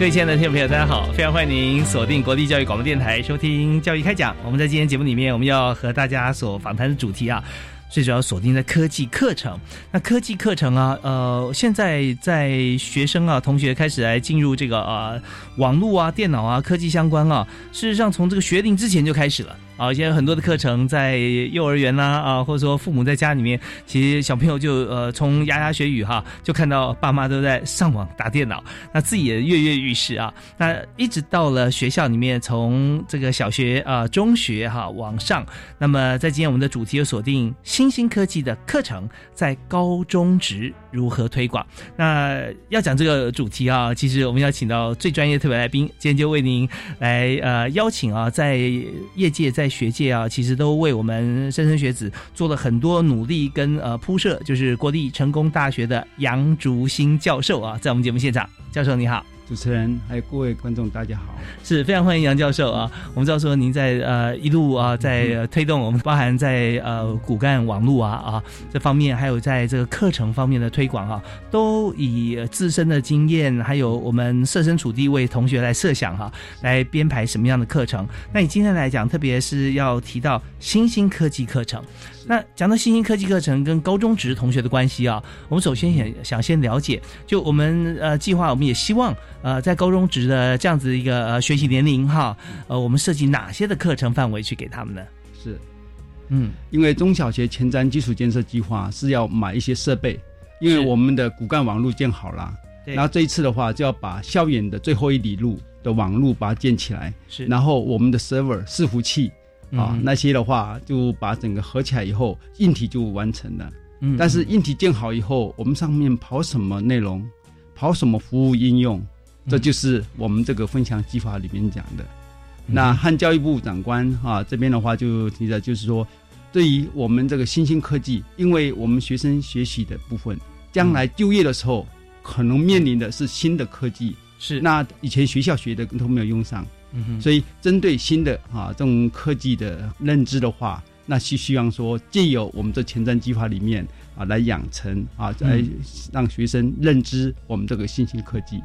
各位亲爱的听众朋友，大家好！非常欢迎您锁定国立教育广播电台，收听《教育开讲》。我们在今天节目里面，我们要和大家所访谈的主题啊，最主要锁定在科技课程。那科技课程啊，呃，现在在学生啊、同学开始来进入这个呃网络啊、电脑啊、科技相关啊，事实上从这个学龄之前就开始了。啊，现在很多的课程在幼儿园啦，啊，或者说父母在家里面，其实小朋友就呃从牙牙学语哈，就看到爸妈都在上网打电脑，那自己也跃跃欲试啊。那一直到了学校里面，从这个小学啊、中学哈往上，那么在今天我们的主题有锁定新兴科技的课程在高中职如何推广。那要讲这个主题啊，其实我们要请到最专业特别来宾，今天就为您来呃邀请啊，在业界在学界啊，其实都为我们莘莘学子做了很多努力跟呃铺设，就是国立成功大学的杨竹新教授啊，在我们节目现场，教授你好。主持人还有各位观众，大家好，是非常欢迎杨教授啊！我们知道说您在呃一路啊在推动我们，包含在呃骨干网络啊啊这方面，还有在这个课程方面的推广啊，都以自身的经验，还有我们设身处地为同学来设想哈，来编排什么样的课程。那你今天来讲，特别是要提到新兴科技课程。那讲到新兴科技课程跟高中职同学的关系啊，我们首先想想先了解，就我们呃计划，我们也希望呃在高中职的这样子一个呃学习年龄哈，呃我们设计哪些的课程范围去给他们呢？是，嗯，因为中小学前瞻基础建设计划是要买一些设备，因为我们的骨干网络建好了，然后这一次的话就要把校园的最后一里路的网络把它建起来，是，然后我们的 server 伺服器。啊，那些的话就把整个合起来以后，硬体就完成了。嗯，但是硬体建好以后，我们上面跑什么内容，跑什么服务应用，这就是我们这个分享计划里面讲的。那汉教育部长官啊这边的话就提的就是说，对于我们这个新兴科技，因为我们学生学习的部分，将来就业的时候可能面临的是新的科技，是那以前学校学的都没有用上。所以，针对新的啊这种科技的认知的话，那是希望说借由我们这前瞻计划里面啊来养成啊，来让学生认知我们这个新兴科技。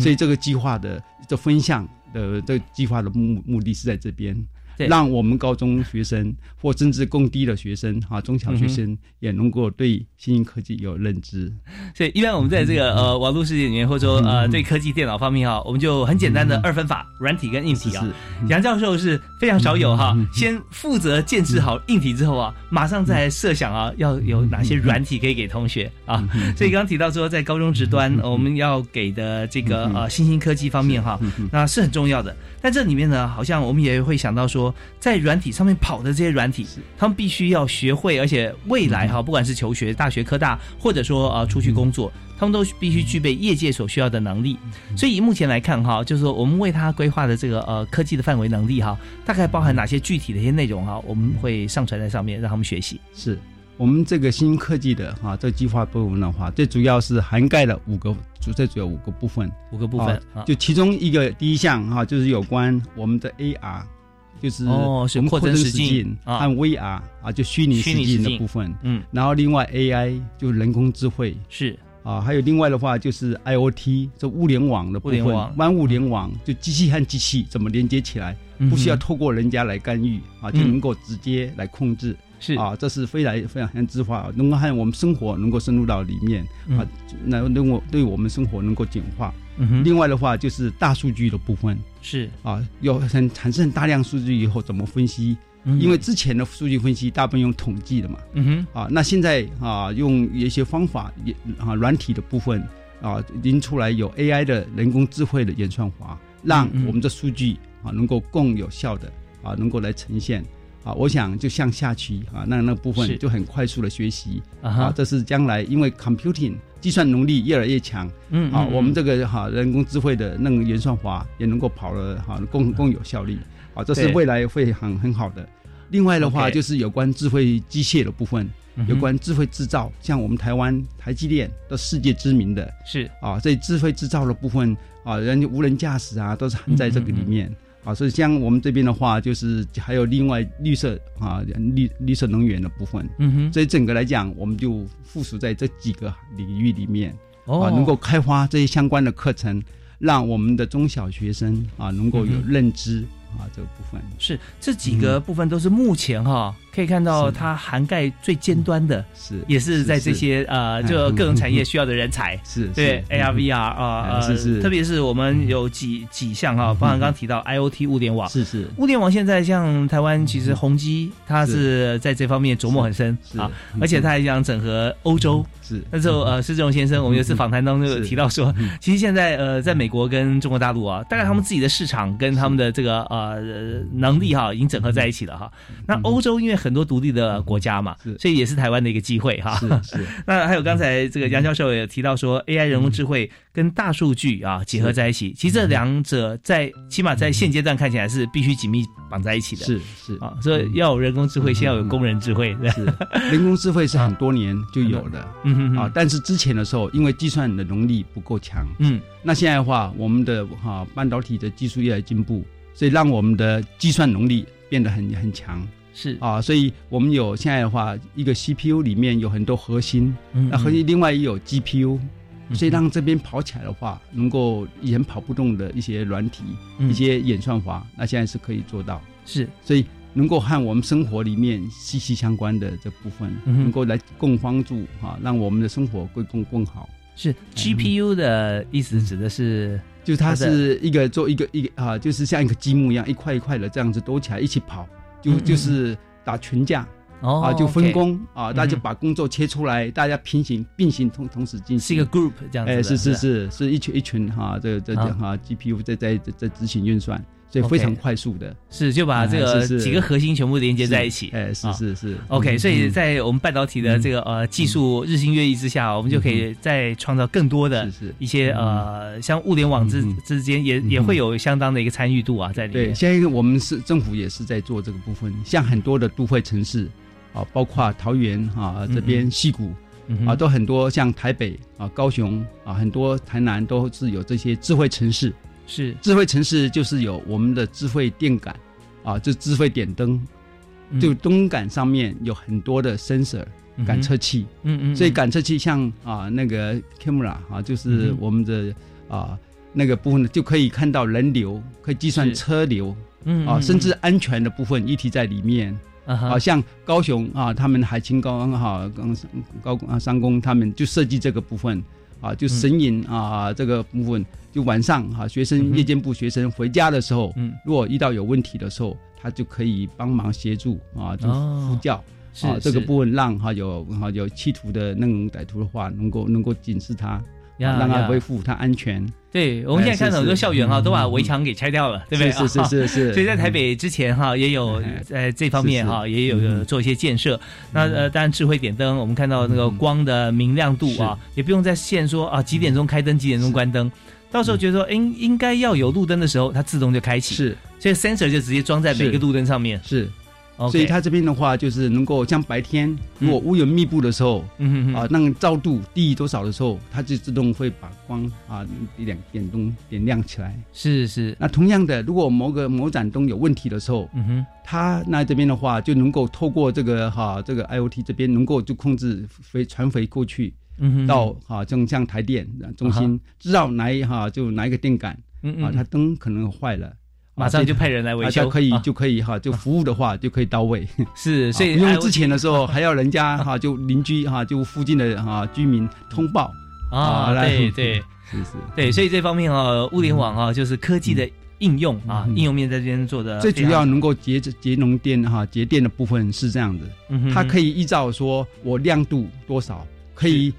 所以，这个计划的这分项的这计划的目目的是在这边。让我们高中学生或甚至更低的学生啊，中小学生也能够对新兴科技有认知。所以，一般我们在这个呃网络世界里面，或者说呃对科技电脑方面哈，我们就很简单的二分法：软体跟硬体啊。杨教授是非常少有哈，先负责建设好硬体之后啊，马上再设想啊，要有哪些软体可以给同学啊。所以刚刚提到说，在高中职端我们要给的这个呃新兴科技方面哈，那是很重要的。但这里面呢，好像我们也会想到说。在软体上面跑的这些软体，他们必须要学会，而且未来哈，不管是求学、大学、科大，或者说啊出去工作，他们都必须具备业界所需要的能力。所以目前来看哈，就是说我们为他规划的这个呃科技的范围能力哈，大概包含哪些具体的一些内容哈，我们会上传在上面让他们学习。是我们这个新科技的哈，这个计划部分的话，最主要是涵盖了五个主最主要五个部分，五个部分，就其中一个第一项哈，就是有关我们的 AR。就是哦，是扩增实境和 VR 啊，就虚拟实境的部分。嗯，然后另外 AI 就人工智慧。是。啊，还有另外的话就是 IOT 这物联网的部分，万物联网就机器和机器怎么连接起来，不需要透过人家来干预啊，就能够直接来控制。是。啊，这是非常非常很智化，能够让我们生活能够深入到里面啊，那能够对我们生活能够简化。嗯，另外的话就是大数据的部分。是。啊，有很产生大量数据以后怎么分析？因为之前的数据分析大部分用统计的嘛，嗯哼，啊，那现在啊用一些方法也啊软体的部分啊，已经出来有 AI 的人工智慧的演算法，让我们的数据啊能够更有效的啊能够来呈现啊，我想就向下棋啊那那部分就很快速的学习啊，这是将来因为 computing 计算能力越来越强，嗯啊，我们这个哈人工智慧的那个演算法也能够跑了哈更更有效率啊，这是未来会很很好的。另外的话，就是有关智慧机械的部分，有关智慧制造，像我们台湾台积电都世界知名的，是。啊，这智慧制造的部分啊，人无人驾驶啊，都是含在这个里面啊。所以像我们这边的话，就是还有另外绿色啊，绿绿色能源的部分，嗯哼。所以整个来讲，我们就附属在这几个领域里面啊，能够开发这些相关的课程，让我们的中小学生啊，能够有认知。啊，这个部分是这几个部分都是目前哈可以看到它涵盖最尖端的，是也是在这些呃就各种产业需要的人才，是对 AR VR 啊是是，特别是我们有几几项哈，包含刚刚提到 IOT 物联网，是是。物联网现在像台湾其实宏基它是。在这方面琢磨很深啊，而且它还想整合欧洲，是。那时候呃施志荣先生我们有次访谈当中有提到说，其实现在呃在美国跟中国大陆啊，大概他们自己的市场跟他们的这个呃。呃，能力哈已经整合在一起了哈。那欧洲因为很多独立的国家嘛，所以也是台湾的一个机会哈。是是。那还有刚才这个杨教授也提到说，AI 人工智慧跟大数据啊结合在一起，其实这两者在起码在现阶段看起来是必须紧密绑在一起的。是是啊，所以要有人工智慧，先要有工人智慧。是，人工智慧是很多年就有的，嗯啊，但是之前的时候因为计算的能力不够强，嗯，那现在的话，我们的哈半导体的技术越来越进步。所以让我们的计算能力变得很很强，是。啊，所以我们有现在的话，一个 CPU 里面有很多核心，那核心另外也有 GPU，所以让这边跑起来的话，能够以前跑不动的一些软体、一些演算法，那现在是可以做到，是，所以能够和我们生活里面息息相关的这部分，能够来共帮助哈，让我们的生活会更更好。是。GPU 的意思指的是。就它是一个做一个一个啊，就是像一个积木一样，一块一块的这样子兜起来一起跑，就就是打群架，啊，就分工啊，大家把工作切出来，大家平行并行同同时进行，是一个 group 这样子，哎，是是是是一群一群哈，这这哈 GPU 在在在执行运算。所以非常快速的，是就把这个几个核心全部连接在一起。哎，是是是。OK，所以在我们半导体的这个呃技术日新月异之下，我们就可以再创造更多的一些呃，像物联网之之间也也会有相当的一个参与度啊，在里面。对，现在我们是政府也是在做这个部分，像很多的都会城市啊，包括桃园啊这边溪谷啊，都很多像台北啊、高雄啊，很多台南都是有这些智慧城市。是。智慧城市，就是有我们的智慧电感，啊，就智慧点灯，就灯杆上面有很多的 sensor 感测器，嗯嗯，所以感测器像啊那个 camera 啊，就是我们的啊那个部分就可以看到人流，可以计算车流，嗯啊，甚至安全的部分一体在里面，啊，像高雄啊，他们海清高哈高高啊三工他们就设计这个部分。啊，就神隐啊，这个部分就晚上哈，学生夜间部学生回家的时候，嗯，如果遇到有问题的时候，他就可以帮忙协助啊，就呼叫啊，这个部分让哈有哈有企图的那种歹徒的话，能够能够警示他。让它恢复它安全。对，我们现在看到很多校园哈，都把围墙给拆掉了，对不对？是是是 是。所以在台北之前哈，也有在这方面哈，也有做一些建设。那呃，当然智慧点灯，我们看到那个光的明亮度啊，也不用再限说啊几点钟开灯，几点钟关灯。到时候觉得说应应该要有路灯的时候，它自动就开启。是，所以 sensor 就直接装在每个路灯上面。是。所以它这边的话，就是能够像白天如果乌云密布的时候，啊，那个照度低于多少的时候，它就自动会把光啊点点灯点亮起来。是是。那同样的，如果某个某盏灯有问题的时候，嗯哼，它那这边的话就能够透过这个哈这个 IOT 这边能够就控制飞传回过去，嗯哼，到哈正像台电中心知道哪一哈就哪一个电杆，啊，它灯可能坏了。马上就派人来维修，可以就可以哈，就服务的话就可以到位。是，所以因为之前的时候 还要人家哈，就邻居哈，就附近的哈居民通报啊，对 对，是是，对，所以这方面啊，物联网啊，就是科技的应用啊，应用面在这边做的最主要能够节节能电哈，节电的部分是这样子，它可以依照说我亮度多少，可以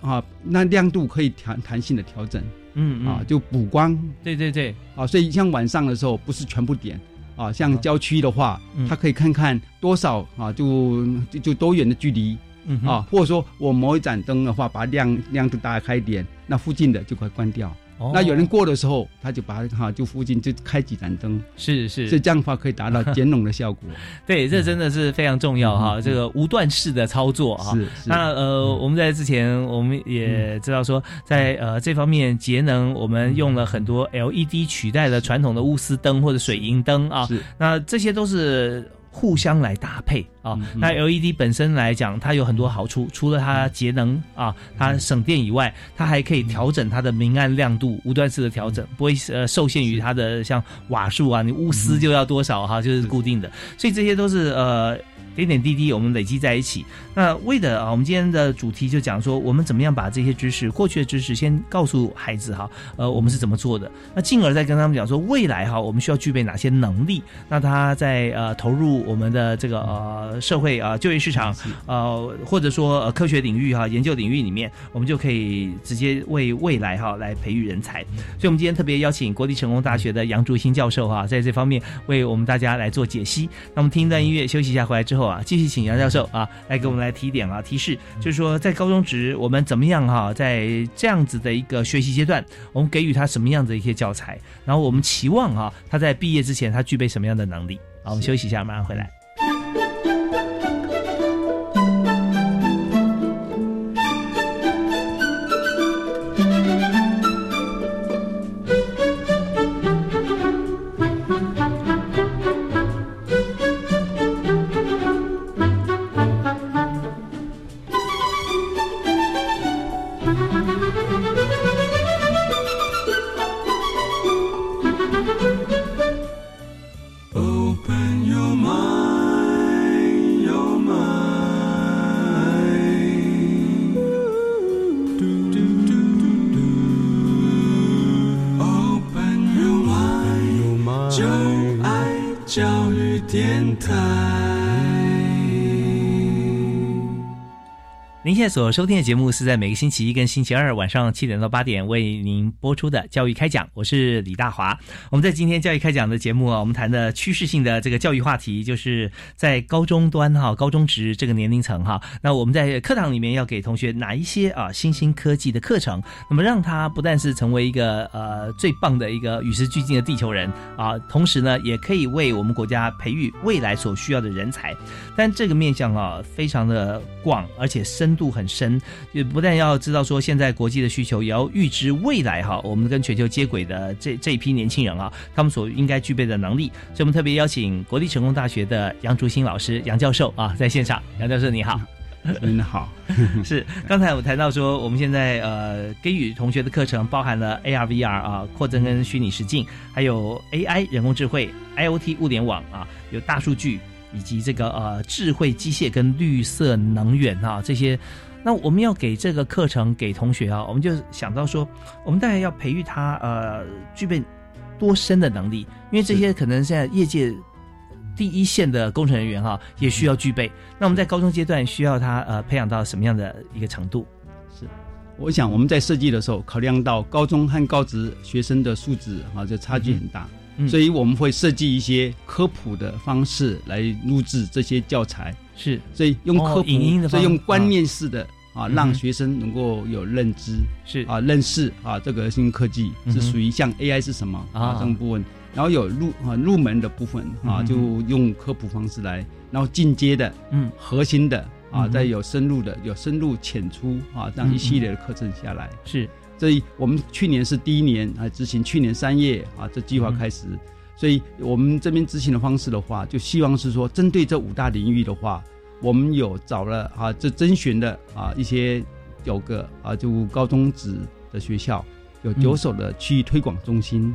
啊，那亮度可以弹弹性的调整。嗯啊，就补光，对对对，啊，所以像晚上的时候不是全部点，啊，像郊区的话，它可以看看多少啊，就就就多远的距离，啊，或者说我某一盏灯的话，把亮亮度打开一点，那附近的就可以关掉。那有人过的时候，他就把哈，就附近就开几盏灯，是是，所以这样的话可以达到减浓的效果。对，这真的是非常重要哈，这个无断式的操作哈。是。那呃，我们在之前我们也知道说，在呃这方面节能，我们用了很多 LED 取代了传统的钨丝灯或者水银灯啊。是。那这些都是。互相来搭配啊，那 LED 本身来讲，它有很多好处，除了它节能啊，它省电以外，它还可以调整它的明暗亮度，无段式的调整，不会呃受限于它的像瓦数啊，你钨丝就要多少哈，就是。固定的，所以这些都是呃。点点滴滴，我们累积在一起。那为的啊，我们今天的主题就讲说，我们怎么样把这些知识、过去的知识先告诉孩子哈。呃，我们是怎么做的？那进而再跟他们讲说，未来哈，我们需要具备哪些能力？那他在呃投入我们的这个呃社会啊就业市场呃或者说呃科学领域哈研究领域里面，我们就可以直接为未来哈来培育人才。所以，我们今天特别邀请国立成功大学的杨竹新教授哈，在这方面为我们大家来做解析。那我们听一段音乐，休息一下，回来之后。啊，继续请杨教授啊，来给我们来提点啊，提示，就是说在高中职我们怎么样哈，在这样子的一个学习阶段，我们给予他什么样的一些教材，然后我们期望哈，他在毕业之前他具备什么样的能力？好，我们休息一下，马上回来。现在所收听的节目是在每个星期一跟星期二晚上七点到八点为您播出的教育开讲，我是李大华。我们在今天教育开讲的节目啊，我们谈的趋势性的这个教育话题，就是在高中端哈、高中职这个年龄层哈。那我们在课堂里面要给同学哪一些啊新兴科技的课程，那么让他不但是成为一个呃最棒的一个与时俱进的地球人啊，同时呢也可以为我们国家培育未来所需要的人才。但这个面向啊非常的广，而且深度。很深，也不但要知道说现在国际的需求，也要预知未来哈，我们跟全球接轨的这这一批年轻人啊，他们所应该具备的能力。所以我们特别邀请国立成功大学的杨竹新老师杨教授啊，在现场。杨教授你好，您好。是刚才我谈到说，我们现在呃给予同学的课程包含了 AR、VR 啊，扩增跟虚拟实境，还有 AI 人工智慧、IOT 物联网啊，有大数据。以及这个呃智慧机械跟绿色能源啊这些，那我们要给这个课程给同学啊，我们就想到说，我们大概要培育他呃具备多深的能力，因为这些可能现在业界第一线的工程人员哈也需要具备。那我们在高中阶段需要他呃培养到什么样的一个程度？是，我想我们在设计的时候考量到高中和高职学生的素质啊，这差距很大。所以我们会设计一些科普的方式来录制这些教材，是，所以用科普，所以用观念式的啊，让学生能够有认知，是。啊，认识啊，这个新科技是属于像 AI 是什么啊这种部分，然后有入啊入门的部分啊，就用科普方式来，然后进阶的，嗯，核心的啊，再有深入的，有深入浅出啊这样一系列的课程下来，是。所以我们去年是第一年啊执行，去年三月啊这计划开始，所以我们这边执行的方式的话，就希望是说针对这五大领域的话，我们有找了啊这甄选的啊一些九个啊就高中职的学校，有九所的区域推广中心。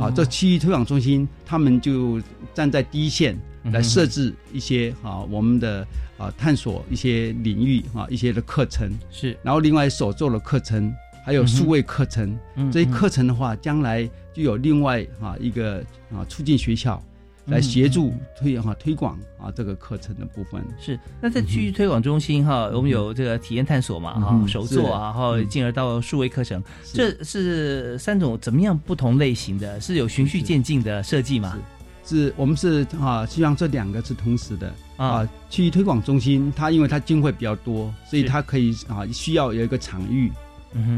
啊，这区域推广中心他们就站在第一线来设置一些啊我们的啊探索一些领域啊一些的课程。是，然后另外所做的课程还有数位课程，这些课程的话，将来就有另外啊一个啊促进学校。来协助推哈推广啊这个课程的部分。是那在区域推广中心哈，我们有这个体验探索嘛哈手作啊，然后进而到数位课程，这是三种怎么样不同类型的，是有循序渐进的设计吗？是。我们是啊，希望这两个是同时的。啊。区域推广中心它因为它经费比较多，所以它可以啊需要有一个场域，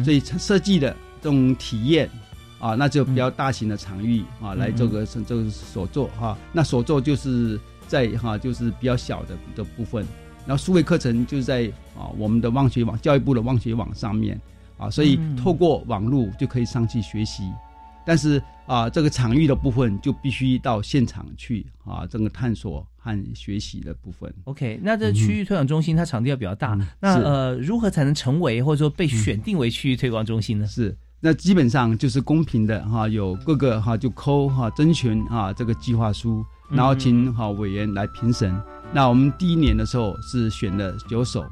所以设计的这种体验。啊，那就比较大型的场域啊，来做个是这个所做哈。那所做就是在哈，就是比较小的的部分。然后数位课程就是在啊，我们的望学网，教育部的望学网上面啊，所以透过网络就可以上去学习。但是啊，这个场域的部分就必须到现场去啊，这个探索和学习的部分。OK，那这区域推广中心它场地要比较大，那呃，如何才能成为或者说被选定为区域推广中心呢？是。那基本上就是公平的哈，有各个哈就扣哈征询啊这个计划书，然后请哈委员来评审。那我们第一年的时候是选了九所，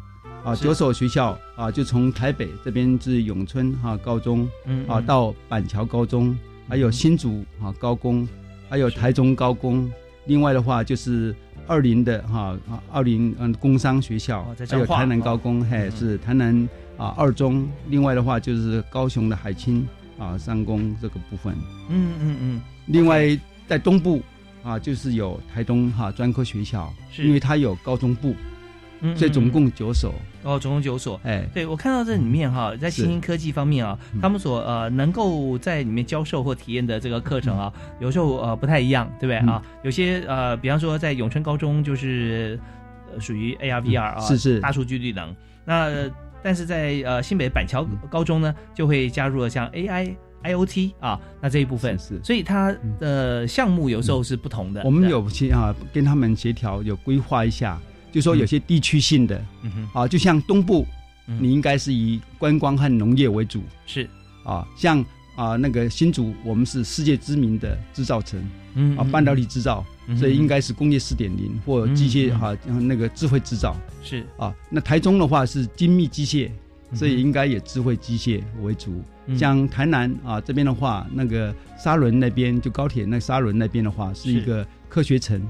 啊九所学校啊，就从台北这边是永春哈高中，啊到板桥高中，还有新竹啊高工，还有台中高工。另外的话就是二林的哈二林嗯工商学校，还有台南高工，嘿是台南。啊，二中，另外的话就是高雄的海清啊，三公这个部分。嗯嗯嗯。另外在东部啊，就是有台东哈专科学校，因为它有高中部，所以总共九所。哦，总共九所。哎，对我看到这里面哈，在新兴科技方面啊，他们所呃能够在里面教授或体验的这个课程啊，有时候呃不太一样，对不对？啊？有些呃，比方说在永春高中就是属于 AR VR 啊，是是。大数据绿能。那。但是在呃新北板桥高中呢，就会加入了像 AI、IOT 啊，那这一部分是，所以它的项目有时候是不同的。我们有些啊跟他们协调，有规划一下，就说有些地区性的，啊，就像东部，你应该是以观光和农业为主，是。啊，像啊那个新竹，我们是世界知名的制造城，嗯啊半导体制造。所以应该是工业四点零或机械哈，那个智慧制造。是。啊。那台中的话是精密机械，所以应该也智慧机械为主。像台南啊这边的话，那个沙仑那边就高铁那沙仑那边的话是一个科学城，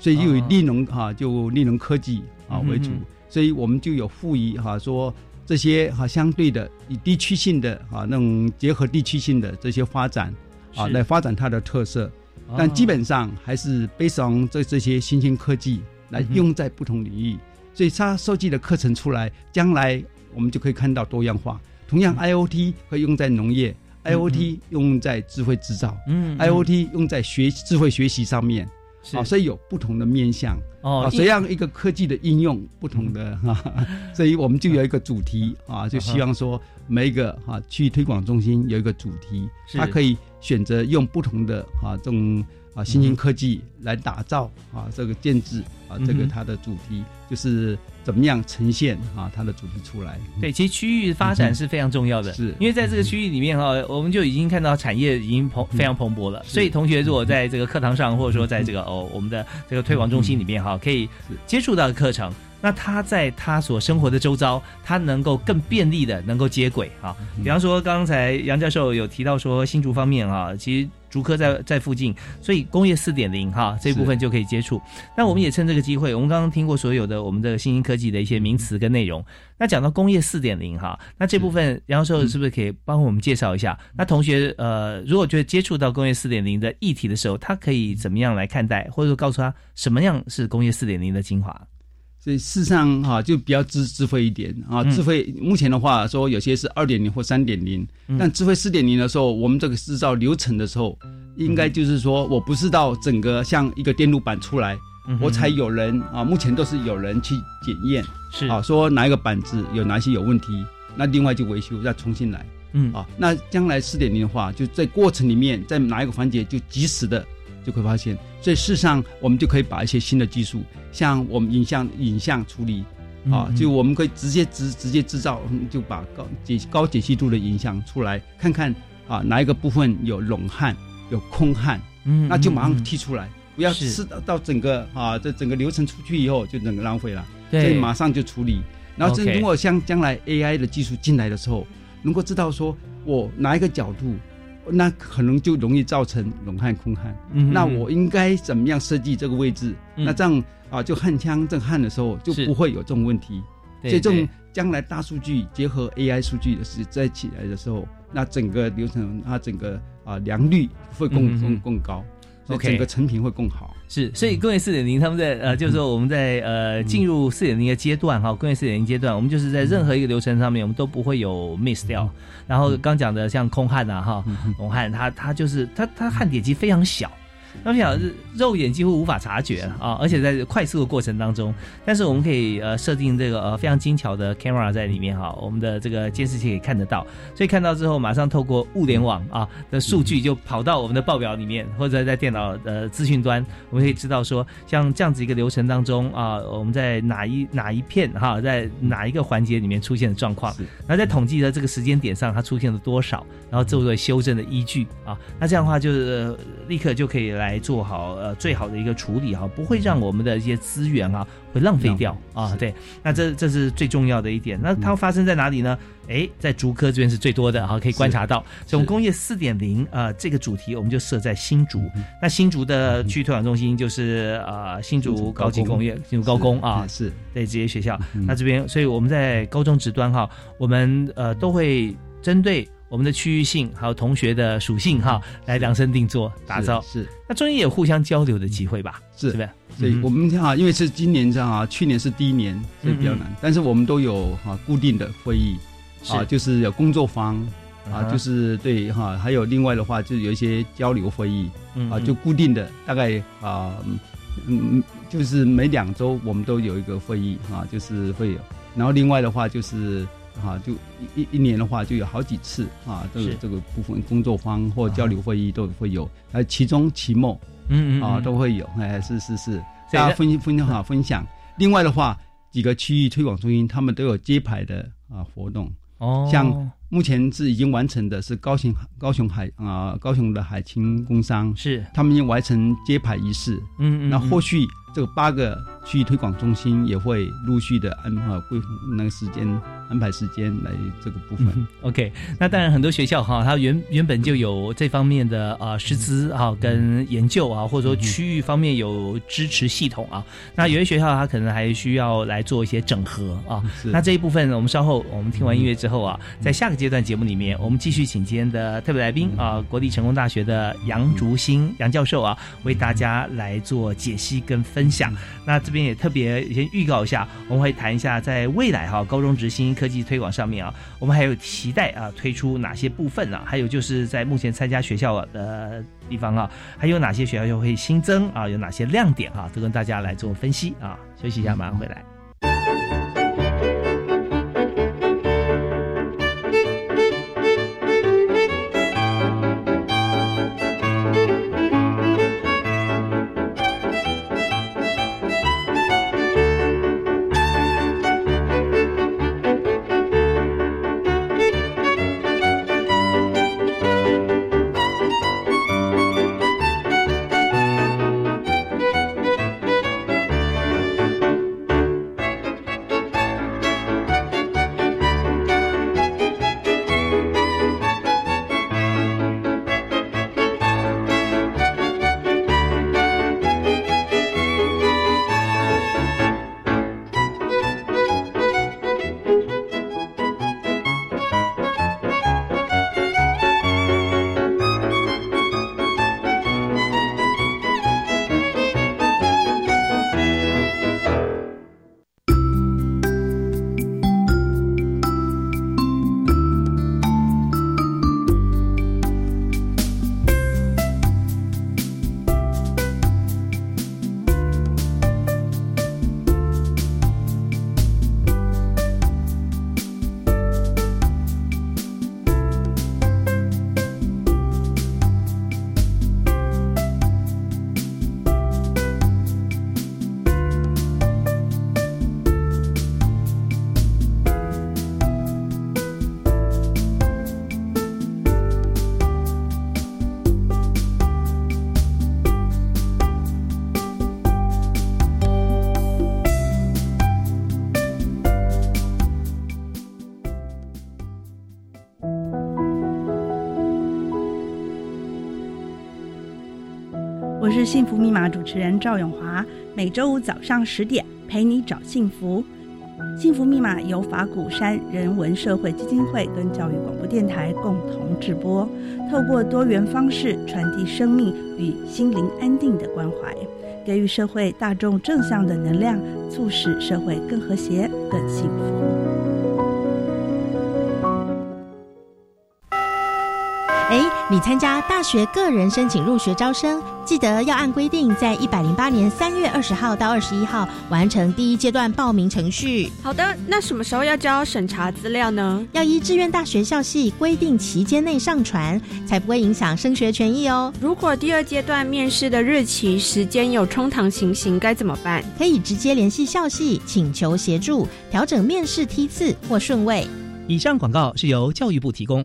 所以就以利农哈就利农科技啊为主。所以我们就有赋予哈说这些哈相对的以地区性的啊那种结合地区性的这些发展啊来发展它的特色。但基本上还是背上这这些新兴科技来用在不同领域，所以它设计的课程出来，将来我们就可以看到多样化。同样，IOT 会用在农业，IOT 用在智慧制造，嗯，IOT 用在学智慧学习上面，啊，所以有不同的面向哦。这样一个科技的应用 不同的哈，所以我们就有一个主题啊，就希望说每一个哈区域推广中心有一个主题，它可以。选择用不同的啊这种啊新兴科技来打造啊这个建制啊这个它的主题就是怎么样呈现啊它的主题出来？对，其实区域发展是非常重要的，是。因为在这个区域里面哈，我们就已经看到产业已经蓬非常蓬勃了。所以同学如果在这个课堂上，或者说在这个哦我们的这个推广中心里面哈，可以接触到课程。那他在他所生活的周遭，他能够更便利的能够接轨啊。比方说，刚才杨教授有提到说新竹方面啊，其实竹科在在附近，所以工业四点零哈这部分就可以接触。那我们也趁这个机会，我们刚刚听过所有的我们的新兴科技的一些名词跟内容。那讲到工业四点零哈，那这部分杨教授是不是可以帮我们介绍一下？那同学呃，如果觉得接触到工业四点零的议题的时候，他可以怎么样来看待，或者说告诉他什么样是工业四点零的精华？所以事实上哈，就比较智智慧一点啊。智慧目前的话说，有些是二点零或三点零，但智慧四点零的时候，我们这个制造流程的时候，应该就是说我不是到整个像一个电路板出来，我才有人啊。目前都是有人去检验，是啊，说哪一个板子有哪些有问题，那另外就维修再重新来。嗯啊，那将来四点零的话，就在过程里面，在哪一个环节就及时的。就会发现，所以事实上，我们就可以把一些新的技术，像我们影像影像处理。啊，就我们可以直接直直接制造，就把高解高解析度的影像出来，看看啊哪一个部分有冗汉有空焊，嗯，那就马上嗯剔出来，不要是是。到到整个啊这整个流程出去以后就整个浪费了，所以马上就处理。然后这如果像将来 AI 的技术进来的时候，能够知道说我哪一个角度，那可能就容易造成冷焊空焊。嗯那我应该怎么样设计这个位置？嗯那这样啊，就焊枪正焊的时候就不会有这种问题。对所以这种将来大数据结合 AI 数据的是在起来的时候，那整个流程它整个啊良率会更更更高，所以 OK 整个成品会更好。是，所以工业四点零，他们在呃，就是说我们在呃进入四点零的阶段哈，工业四点零阶段，我们就是在任何一个流程上面，我们都不会有 miss 掉。然后刚讲的像空焊啊哈，龙焊它它就是它它焊点其实非常小。那么想肉眼几乎无法察觉啊，而且在快速的过程当中，但是我们可以呃设定这个呃非常精巧的 camera 在里面哈，我们的这个监视器可以看得到，所以看到之后马上透过物联网啊的数据就跑到我们的报表里面，或者在电脑的资讯端，我们可以知道说，像这样子一个流程当中啊，我们在哪一哪一片哈，在哪一个环节里面出现的状况，是。然后在统计的这个时间点上，它出现了多少，然后作为修正的依据啊，那这样的话就是、呃立刻就可以来做好呃最好的一个处理哈，不会让我们的一些资源啊会浪费掉啊。对，那这这是最重要的一点。那它发生在哪里呢？哎，在竹科这边是最多的哈，可以观察到。所以我们工业四点零呃这个主题，我们就设在新竹。那新竹的区域推广中心就是呃新竹高级工业、新竹高工啊，是对这些学校。嗯那这边，所以我们在高中职端哈，我们呃都会针对我们的区域性还有同学的属性哈，来量身定做打造。是那中间也有互相交流的机会吧？是是不是？所以嗯我们哈，因为是今年这样啊，去年是第一年，所以比较难。但是我们都有哈固定的会议啊，就是有工作坊啊，就是对哈，还有另外的话就是有一些交流会议啊，就固定的大概啊，嗯嗯，就是每两周我们都有一个会议啊，就是会有。然后另外的话就是啊，就一一一年的话就有好几次啊，这个这个部分工作方或交流会议都会有，还有期中、期末嗯嗯啊都会有，哎，是是是，大家分分享好分享。另外的话，几个区域推广中心他们都有揭牌的啊活动，哦，像目前是已经完成的是高雄高雄海啊、高雄的海清工商，是。他们已经完成揭牌仪式。嗯嗯，那后续续这个八个区域推广中心也会陆续的安排规那个时间安排时间来这个部分。嗯 OK，那当然很多学校哈，它原原本就有这方面的呃师资啊跟研究啊，或者说区域方面有支持系统啊。那有些学校它可能还需要来做一些整合啊。是那这一部分，我们稍后我们听完音乐之后啊，在下个阶段节目里面，我们继续请今天的特别来宾啊，国立成功大学的杨竹新杨教授啊，为大家来做解析跟分享。那这边也特别先预告一下，我们会谈一下在未来哈、高中职新科技推广上面啊，我们还有期待啊推出哪些部分啊？还有就是在目前参加学校的地方啊，还有哪些学校又会新增啊？有哪些亮点啊？都跟大家来做分析啊。休息一下，马上回来。持人赵永华，每周五早上十点陪你找幸福。幸福密码由法鼓山人文社会基金会跟教育广播电台共同制播，透过多元方式传递生命与心灵安定的关怀，给予社会大众正向的能量，促使社会更和谐、更幸福。你参加大学个人申请入学招生，记得要按规定在一百零八年三月二十号到二十一号完成第一阶段报名程序。好的，那什么时候要交审查资料呢？要依志愿大学校系规定期间内上传，才不会影响升学权益哦。如果第二阶段面试的日期时间有冲堂情形，该怎么办？可以直接联系校系，请求协助调整面试梯次或顺位。以上广告是由教育部提供。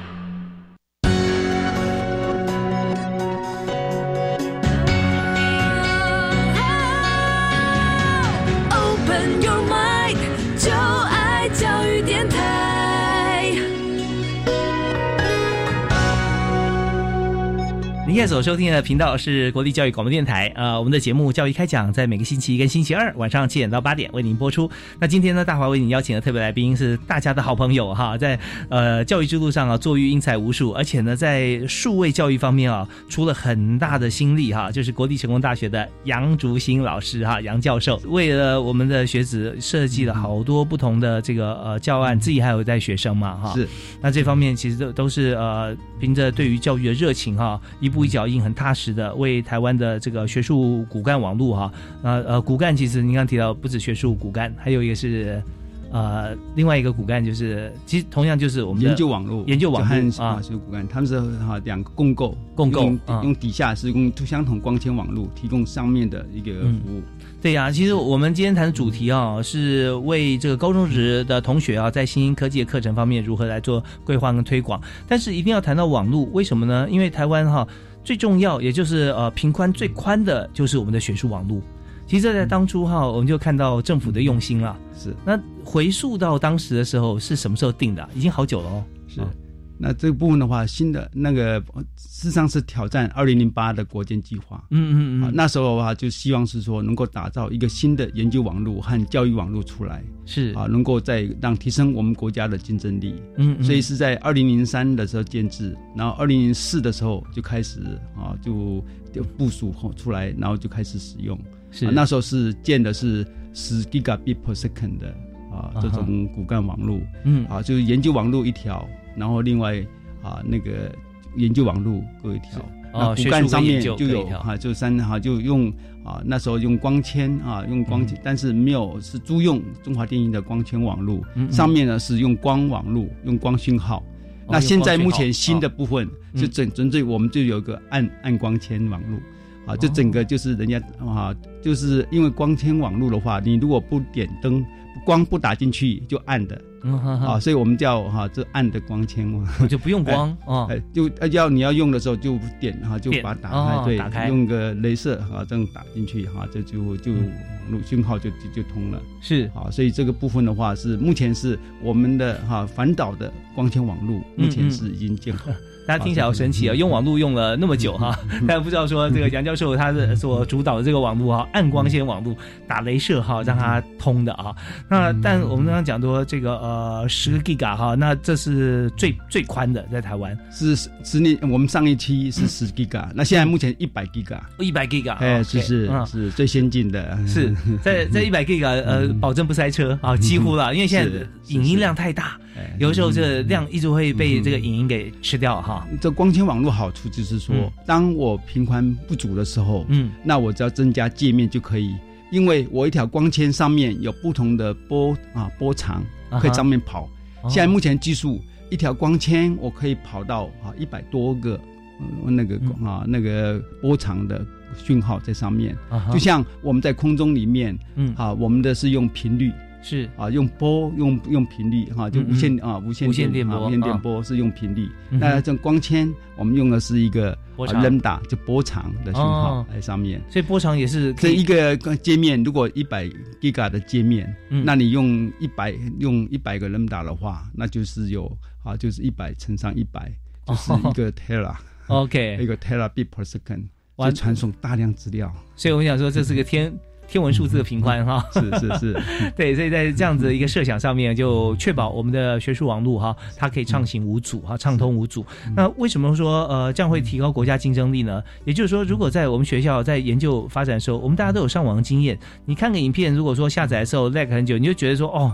您现在所收听的频道是国立教育广播电台，呃，我们的节目《教育开讲》在每个星期一跟星期二晚上七点到八点为您播出。那今天呢，大华为您邀请的特别来宾是大家的好朋友哈，在呃教育之路上啊，坐育英才无数，而且呢，在数位教育方面啊，出了很大的心力哈，就是国立成功大学的杨竹新老师哈，杨教授为了我们的学子设计了好多不同的这个呃教案，自己还有带学生嘛哈，是。那这方面其实都都是呃凭着对于教育的热情哈，一步。一脚印很踏实的为台湾的这个学术骨干网络哈，呃呃骨干其实您刚提到不止学术骨干，还有一个是呃另外一个骨干就是其实同样就是我们研究网络研究网络啊，学术骨干他们是哈两个共构共构用底下是用相同光纤网络提供上面的一个服务。对呀，其实我们今天谈的主题啊，是为这个高中职的同学啊，在新兴科技的课程方面如何来做规划跟推广。但是一定要谈到网络，为什么呢？因为台湾哈。最重要，也就是呃，频宽最宽的，就是我们的学术网络。其实，在当初哈，我们就看到政府的用心了。是，那回溯到当时的时候，是什么时候定的？已经好久了哦。是。那这个部分的话，新的那个事实上是挑战二零零八的国建计划。嗯嗯嗯。那时候的话，就希望是说能够打造一个新的研究网络和教育网络出来。是啊，能够再让提升我们国家的竞争力。嗯。所以是在二零零三的时候建制，然后二零零四的时候就开始啊，就就部署后出来，然后就开始使用。是。那时候是建的是十 gigabit per second 的啊这种骨干网络。嗯。啊，就是研究网络一条。然后另外啊，那个研究网络各一条，啊，骨干上面就有哈，就三哈就用啊，那时候用光纤啊，用光纤，但是没有是租用中华电信的光纤网络，上面呢是用光网络，用光讯号。那现在目前新的部分是整针对我们就有一个暗暗光纤网络，啊，就整个就是人家啊，就是因为光纤网络的话，你如果不点灯，光不打进去就暗的。啊，所以我们叫哈这暗的光纤嘛，就不用光啊，就要你要用的时候就点哈，就把它打开，对，打开用个镭射啊这样打进去哈，这就就路讯号就就就通了。是啊，所以这个部分的话是目前是我们的哈反导的光纤网络，目前是已经建好。大家听起来好神奇啊！用网络用了那么久哈，大家 不知道说这个杨教授他的所主导的这个网络哈，暗光纤网络打镭射哈，让它通的啊。那但我们刚刚讲说这个呃十个 Giga 哈，那这是最最宽的在台湾。是是那我们上一期是十 Giga，那现在目前一百 Giga，一百 Giga，哎，是是是最先进的，是在在一百 Giga 呃，保证不塞车啊，几乎了，因为现在影音量太大。有的时候，这个量一直会被这个影音给吃掉哈。这光纤网络好处就是说，当我频宽不足的时候，嗯，那我只要增加界面就可以，因为我一条光纤上面有不同的波啊波长，可以上面跑。现在目前技术，一条光纤我可以跑到啊一百多个那个啊那个波长的讯号在上面，就像我们在空中里面，嗯，啊，我们的是用频率。是啊，用波用用频率哈，就无线啊，无线电波，无线电波是用频率。那这光纤，我们用的是一个波长，lambda 就波长的讯号在上面。所以波长也是这一个界面，如果一百 giga 的界面，那你用一百用一百个 lambda 的话，那就是有啊，就是一百乘上一百，就是一个 tera。OK，一个 tera bit per second，就传送大量资料。所以我想说，这是个天。天文数字的平宽哈，是是是，对，所以在这样子一个设想上面，就确保我们的学术网络哈，它可以畅行无阻哈，畅通无阻。那为什么说呃这样会提高国家竞争力呢？也就是说，如果在我们学校在研究发展的时候，我们大家都有上网的经验，你看个影片，如果说下载的时候 lag 很久，你就觉得说哦。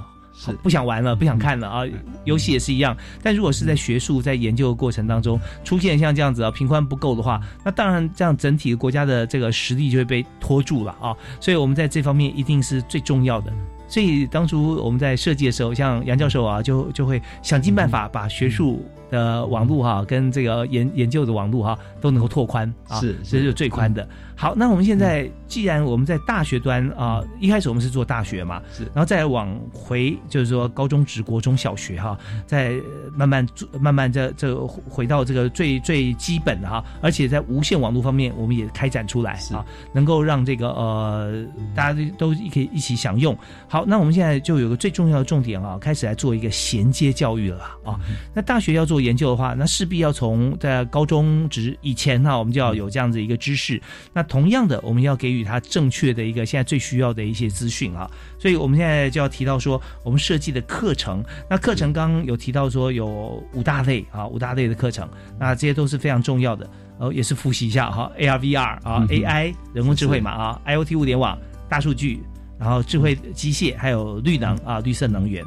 不想玩了，不想看了啊！游戏也是一样。但如果是在学术、在研究的过程当中出现像这样子啊，频宽不够的话，那当然这样整体国家的这个实力就会被拖住了啊！所以我们在这方面一定是最重要的。所以当初我们在设计的时候，像杨教授啊，就就会想尽办法把学术。的网络哈，跟这个研研究的网络哈，都能够拓宽啊，是，这是最宽的。好，那我们现在既然我们在大学端啊，一开始我们是做大学嘛，是，然后再往回就是说高中、职国中小学哈，再慢慢做慢慢这这回到这个最最基本的哈，而且在无线网络方面，我们也开展出来啊，能够让这个呃大家都可以一起享用。好，那我们现在就有个最重要的重点啊，开始来做一个衔接教育了啊。那大学要做。研究的话，那势必要从在高中职以前哈，我们就要有这样子一个知识。那同样的，我们要给予他正确的一个现在最需要的一些资讯啊。所以我们现在就要提到说，我们设计的课程。那课程刚刚有提到说有五大类啊，五大类的课程，那这些都是非常重要的。呃，也是复习一下哈，AR、VR 啊，AI 人工智慧嘛啊，IOT 物联网、大数据，然后智慧机械，还有绿能啊，绿色能源。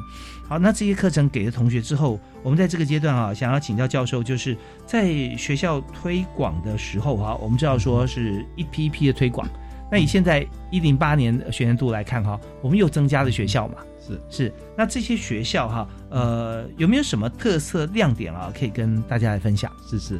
好，那这些课程给了同学之后，我们在这个阶段啊，想要请教教授，就是在学校推广的时候哈，我们知道说是一批一批的推广。那以现在一零八年学年度来看哈，我们又增加了学校嘛？是是。那这些学校哈，呃，有没有什么特色亮点啊，可以跟大家来分享？是是。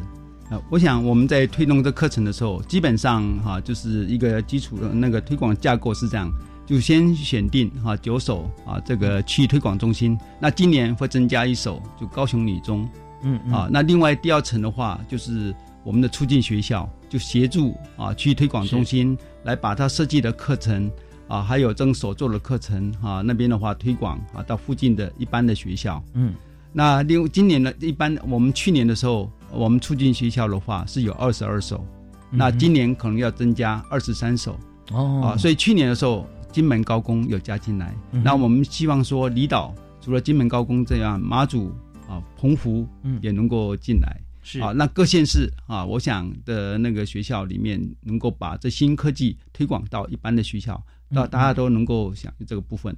呃，我想我们在推动这课程的时候，基本上哈，就是一个基础的那个推广架构是这样。就先选定哈九所啊，这个区域推广中心。那今年会增加一所，就高雄女中，嗯啊。那另外第二层的话，就是我们的促进学校，就协助啊区域推广中心来把它设计的课程啊，还有正所做的课程啊，那边的话推广啊到附近的一般的学校。嗯。那另今年呢，一般我们去年的时候，我们促进学校的话是有二十二所，那今年可能要增加二十三所。哦。啊，所以去年的时候。金门高工有加进来，那我们希望说离岛除了金门高工这样，马祖啊、澎湖也能够进来，是。啊，那各县市啊，我想的那个学校里面能够把这新科技推广到一般的学校，到大家都能够想这个部分。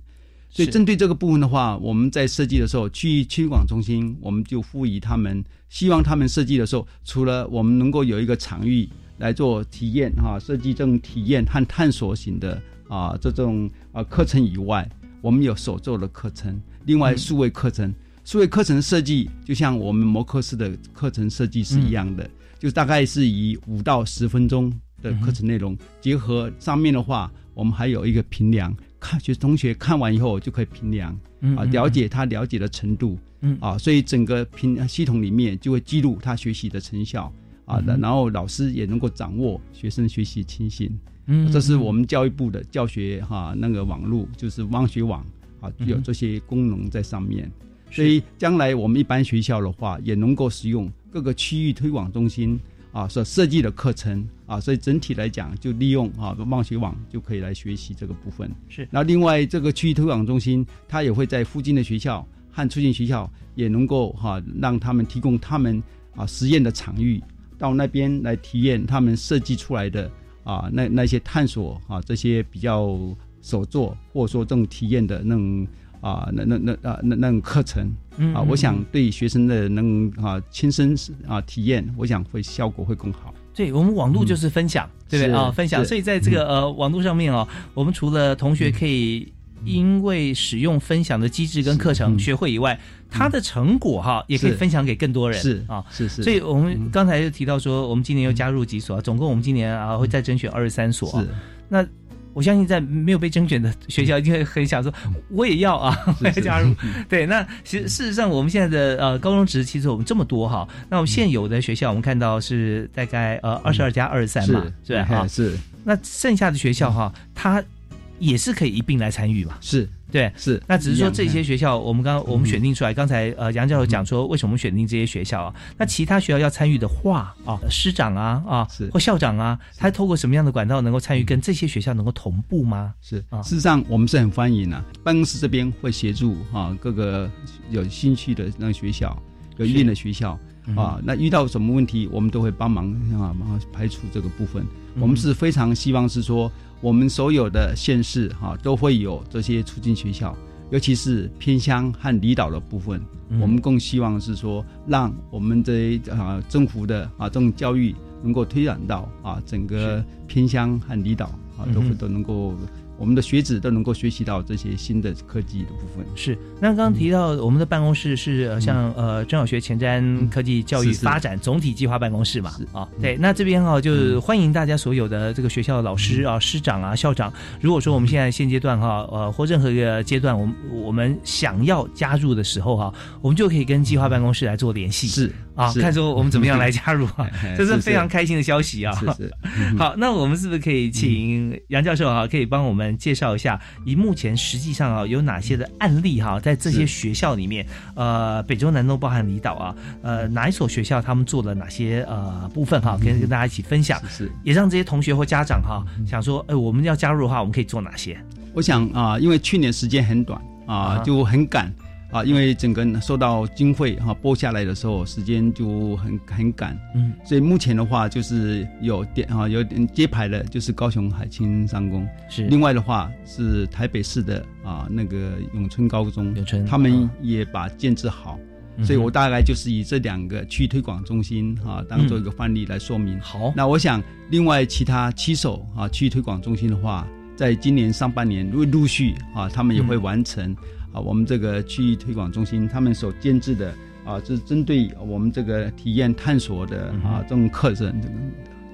所以针对这个部分的话，我们在设计的时候，区域推广中心我们就赋予他们，希望他们设计的时候，除了我们能够有一个场域来做体验哈，设计这种体验和探索型的。啊，这种啊课程以外，我们有手做的课程，另外数位课程，数位课程设计就像我们摩科斯的课程设计是一样的，就大概是以五到十分钟的课程内容，结合上面的话，我们还有一个评量，看学同学看完以后就可以评量，啊，了解他了解的程度，啊，所以整个评系统里面就会记录他学习的成效。啊，然后老师也能够掌握学生学习情形。嗯，这是我们教育部的教学哈那个网络，就是网学网啊，有这些功能在上面。所以将来我们一般学校的话，也能够使用各个区域推广中心啊所设计的课程啊，所以整体来讲，就利用啊网学网就可以来学习这个部分。是。那另外这个区域推广中心，它也会在附近的学校和促进学校，也能够哈让他们提供他们啊实验的场域，到那边来体验他们设计出来的。啊，那那些探索啊，这些比较手作或者说这种体验的那种啊，那那那啊那那种课程啊，我想对学生的能啊亲身啊体验，我想会效果会更好。对我们网络就是分享，对不对啊？分享，所以在这个呃网络上面哦，我们除了同学可以。因为使用分享的机制跟课程学会以外，它的成果哈也可以分享给更多人是啊是是。所以我们刚才就提到说，我们今年又加入几所，总共我们今年啊会再甄选二十三所。是。那我相信在没有被征选的学校，一定会很想说，我也要啊，我要加入。对，那其实事实上我们现在的呃高中职其实我们这么多哈，那我们现有的学校我们看到是大概呃二十二加二十三嘛，是哈是。那剩下的学校哈，它。也是可以一并来参与嘛？是对，是。那只是说这些学校，我们刚我们选定出来。刚才呃杨教授讲说，为什么选定这些学校啊？那其他学校要参与的话啊，师长啊啊，或校长啊，他透过什么样的管道能够参与，跟这些学校能够同步吗？是啊，事实上我们是很欢迎啊。办公室这边会协助啊各个有兴趣的那个学校、有意愿的学校啊，那遇到什么问题，我们都会帮忙啊，帮排除这个部分。我们是非常希望是说。我们所有的县市哈都会有这些促进学校，尤其是偏乡和离岛的部分，我们更希望是说，让我们这啊政府的啊这种教育能够推展到啊整个偏乡和离岛啊都会都能够。我们的学子都能够学习到这些新的科技的部分。是，那刚刚提到我们的办公室是像呃中小学前瞻科技教育发展总体计划办公室嘛？啊，对，那这边哈就是欢迎大家所有的这个学校的老师啊、师长啊、校长，如果说我们现在现阶段哈呃或任何一个阶段，我们我们想要加入的时候哈，我们就可以跟计划办公室来做联系。是。啊，看说我们怎么样来加入啊，这是非常开心的消息啊！是是，好，那我们是不是可以请杨教授啊，可以帮我们介绍一下，以目前实际上啊有哪些的案例哈，在这些学校里面，呃，北中南东包含离岛啊，呃，哪一所学校他们做了哪些呃部分哈，可以跟大家一起分享，是也让这些同学或家长哈想说，哎，我们要加入的话，我们可以做哪些？我想啊，因为去年时间很短啊，就很赶。啊，因为整个受到经费哈拨下来的时候，时间就很很赶，嗯，所以目前的话就是有点啊有点接牌的，就是高雄海清商工是，另外的话是台北市的啊那个永春高中，永春他们也把建制好，所以我大概就是以这两个区推广中心啊当做一个范例来说明。好，那我想另外其他七所啊区推广中心的话，在今年上半年会陆续啊他们也会完成。啊，我们这个区域推广中心，他们所建制的啊，是针对我们这个体验探索的啊这种课程这个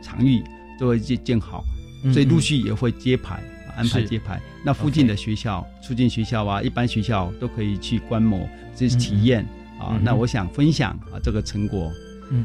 场域都会建建好，所以陆续也会揭牌安排揭牌。那附近的学校、促进学校啊、一般学校都可以去观摩这些体验啊。那我想分享啊这个成果。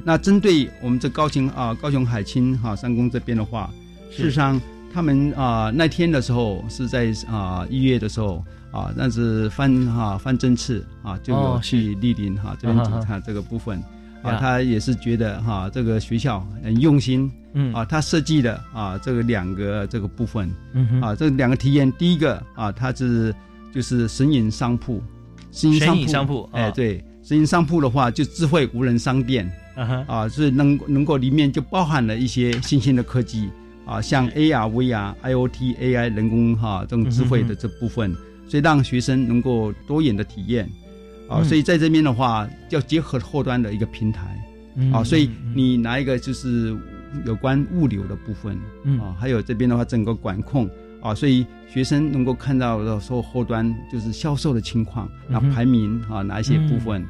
那针对我们这高雄啊高雄海清哈三公这边的话，事实上他们啊那天的时候是在啊一月的时候。啊，但是翻哈翻针刺啊，就有去莅临哈 这边看这个部分。啊，他也是觉得哈这个学校很用心，嗯。啊，他设计的啊这个两个这个部分，嗯啊这两个体验，第一个啊，它是就是神隐商铺，神隐商铺，哎对，神隐商铺的话就智慧无人商店，啊是能能够里面就包含了一些新兴的科技啊，像 AR、VR、IOT、AI、人工哈这种智慧的这部分。所以让学生能够多元的体验，啊，所以在这边的话，要结合后端的一个平台，啊，所以你拿一个就是有关物流的部分，啊，还有这边的话整个管控，啊，所以学生能够看到的说后端就是销售的情况，那排名啊哪一些部分，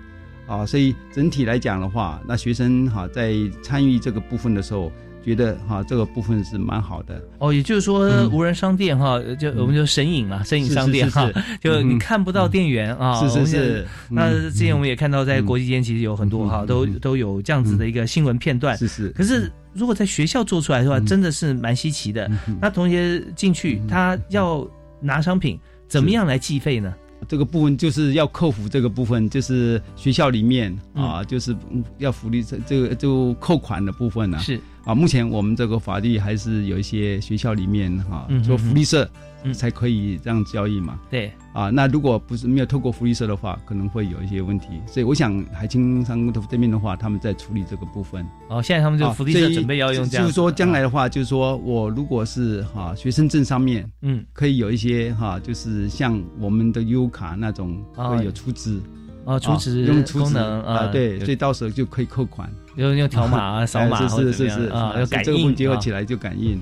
啊，所以整体来讲的话，那学生哈在参与这个部分的时候，觉得哈这个部分是蛮好的。哦，也就是说无人商店哈，就我们就神隐嘛，神隐商店哈，就你看不到店员啊。是是是。那之前我们也看到在国际间其实有很多哈，都都有这样子的一个新闻片段。是是。可是如果在学校做出来的话，真的是蛮稀奇的。那同学进去，他要拿商品，怎么样来计费呢？这个部分就是要克服这个部分，就是学校里面啊，就是要福利这这个就扣款的部分呢。是啊，目前我们这个法律还是有一些学校里面哈说福利社。才可以这样交易嘛？对啊，那如果不是没有透过福利社的话，可能会有一些问题。所以我想海清商的这边的话，他们在处理这个部分。哦，现在他们就福利社准备要用这样。就是说将来的话，就是说我如果是哈学生证上面，嗯，可以有一些哈，就是像我们的优卡那种会有储值，哦，储值用储值啊，对，所以到时候就可以扣款，用用条码啊，扫码是是是啊，要感应，这个部分结合起来就感应。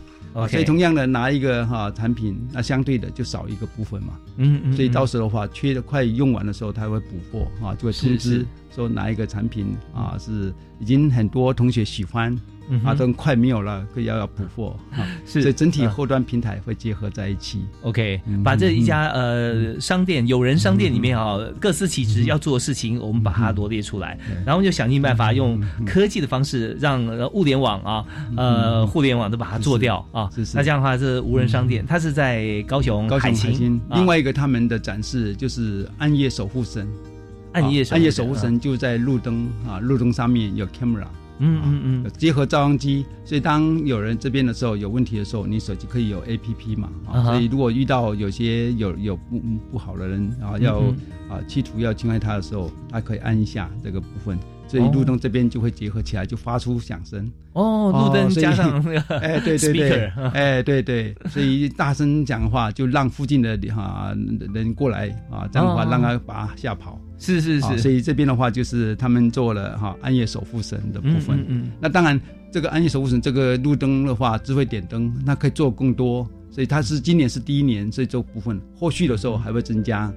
所以同样的拿一个哈产品，那相对的就少一个部分嘛。嗯嗯。所以到时候的话，缺的快用完的时候，他会补货啊，就会通知说哪一个产品啊是已经很多同学喜欢。啊，都快没有了，可以要要补货啊。是，所以整体后端平台会结合在一起。OK，把这一家呃商店有人商店里面啊各司其职要做的事情，我们把它罗列出来，然后就想尽办法用科技的方式让物联网啊呃互联网都把它做掉啊。那这样的话，这无人商店它是在高雄海清。另外一个他们的展示就是暗夜守护神，暗夜暗夜守护神就在路灯啊路灯上面有 camera。嗯嗯嗯，结合照相机，所以当有人这边的时候有问题的时候，你手机可以有 A P P 嘛啊，所以如果遇到有些有有不不好的人然啊，要啊企图要侵害他的时候，他可以按一下这个部分。所以路灯这边就会结合起来，就发出响声。哦，路灯加上 那个，哎，对对对，哎，对对，所以大声讲话，就让附近的哈人过来啊，这样的话让他把他吓跑。是是是。所以这边的话，就是他们做了哈暗夜守护神的部分。嗯。那当然，这个暗夜守护神这个路灯的话，智慧点灯，那可以做更多。所以它是今年是第一年，所以这部分后续的时候还会增加。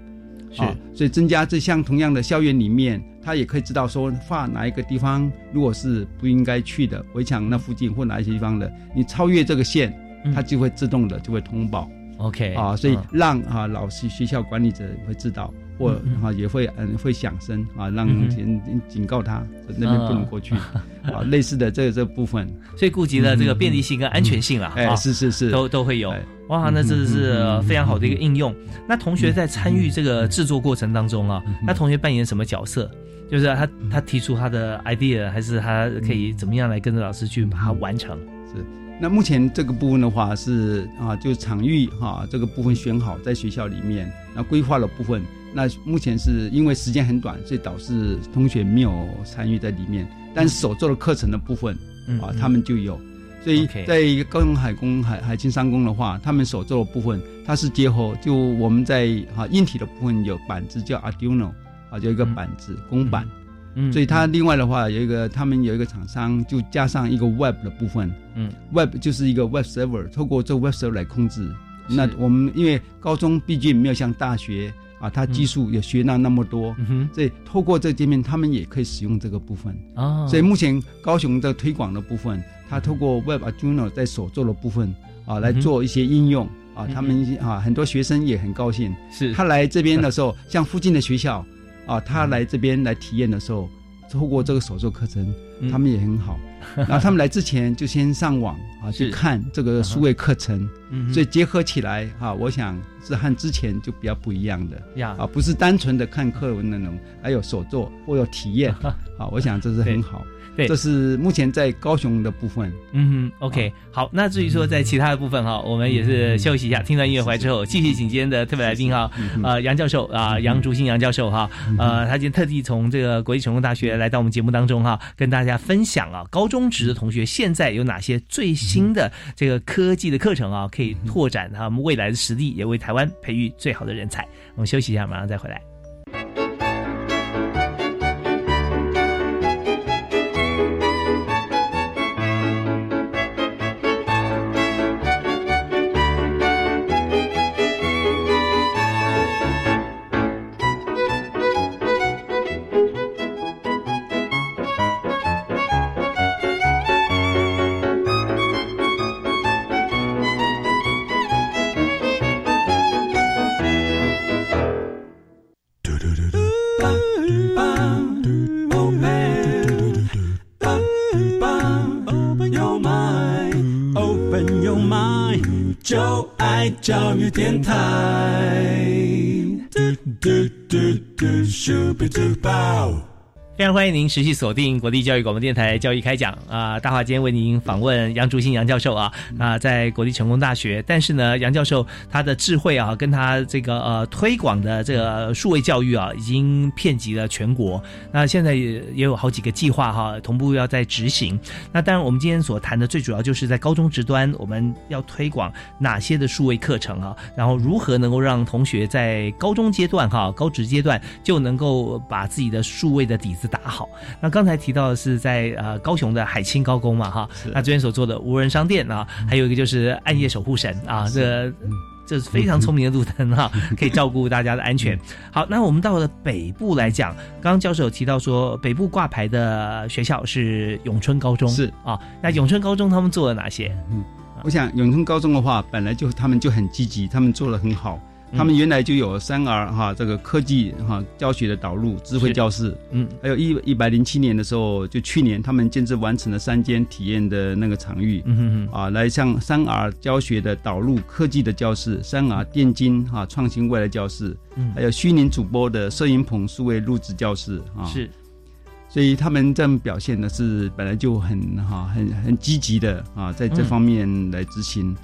是。所以增加这像同样的校园里面。他也可以知道说画哪一个地方，如果是不应该去的围墙那附近或哪一些地方的，你超越这个线，它就会自动的就会通报。OK 啊，所以让啊老师、学校管理者会知道，或啊也会嗯会响声啊，让警警告他那边不能过去啊，类似的这这部分，所以顾及了这个便利性跟安全性了。哎，是是是，都都会有。哇，那这是非常好的一个应用。那同学在参与这个制作过程当中啊，那同学扮演什么角色？就是他，他提出他的 idea，还是他可以怎么样来跟着老师去把它完成？是。那目前这个部分的话是啊，就场域哈这个部分选好在学校里面，那规划的部分，那目前是因为时间很短，所以导致同学没有参与在里面。但是手做的课程的部分啊，他们就有。所以在高雄海工海海青商工的话，他们所做的部分，它是结合就我们在哈硬体的部分有板子叫 Arduino。啊，有一个板子公板，嗯，所以它另外的话有一个，他们有一个厂商就加上一个 Web 的部分，嗯，Web 就是一个 Web Server，透过这 Web Server 来控制。那我们因为高中毕竟没有像大学啊，他技术也学了那么多，所以透过这界面，他们也可以使用这个部分。啊，所以目前高雄的推广的部分，他透过 Web Arduino 在所做的部分啊来做一些应用啊，他们啊很多学生也很高兴。是。他来这边的时候，像附近的学校。啊，他来这边来体验的时候，透过这个手作课程，他们也很好。然后他们来之前就先上网啊去看这个数位课程，所以结合起来哈，我想是和之前就比较不一样的。呀。啊，不是单纯的看课文内容，还有手作或有体验。啊，我想这是很好。对，这是目前在高雄的部分。嗯哼，OK，好。那至于说在其他的部分哈，我们也是休息一下，听完音乐回来之后，继续请今天的特别来宾哈，呃，杨教授啊，杨竹新杨教授哈，呃，他今天特地从这个国际成功大学来到我们节目当中哈，跟大家分享啊，高中职的同学现在有哪些最新的这个科技的课程啊，可以拓展他们未来的实力，也为台湾培育最好的人才。我们休息一下，马上再回来。教育电台。嘟嘟嘟嘟咻比嘟爆。非常欢迎您持续锁定国立教育广播电台教育开讲啊！大华今天为您访问杨竹新杨教授啊啊，在国立成功大学，但是呢，杨教授他的智慧啊，跟他这个呃推广的这个数位教育啊，已经遍及了全国。那现在也也有好几个计划哈，同步要在执行。那当然，我们今天所谈的最主要就是在高中职端，我们要推广哪些的数位课程啊？然后如何能够让同学在高中阶段哈、高职阶段就能够把自己的数位的底子打好。那刚才提到的是在呃高雄的海清高工嘛哈，那这边所做的无人商店啊，还有一个就是暗夜守护神啊，这这是非常聪明的路灯哈，可以照顾大家的安全。好，那我们到了北部来讲，刚刚教授有提到说北部挂牌的学校是永春高中，是啊，那永春高中他们做了哪些？嗯，我想永春高中的话，本来就他们就很积极，他们做的很好。他们原来就有三 R 哈，这个科技哈教学的导入智慧教室，嗯，还有一一百零七年的时候，就去年他们建制完成了三间体验的那个场域，嗯啊，来向三 R 教学的导入科技的教室，三 R 电竞哈创新未来教室，嗯。还有虚拟主播的摄影棚数位录制教室啊，是，所以他们这样表现呢是本来就很哈很很积极的啊，在这方面来执行。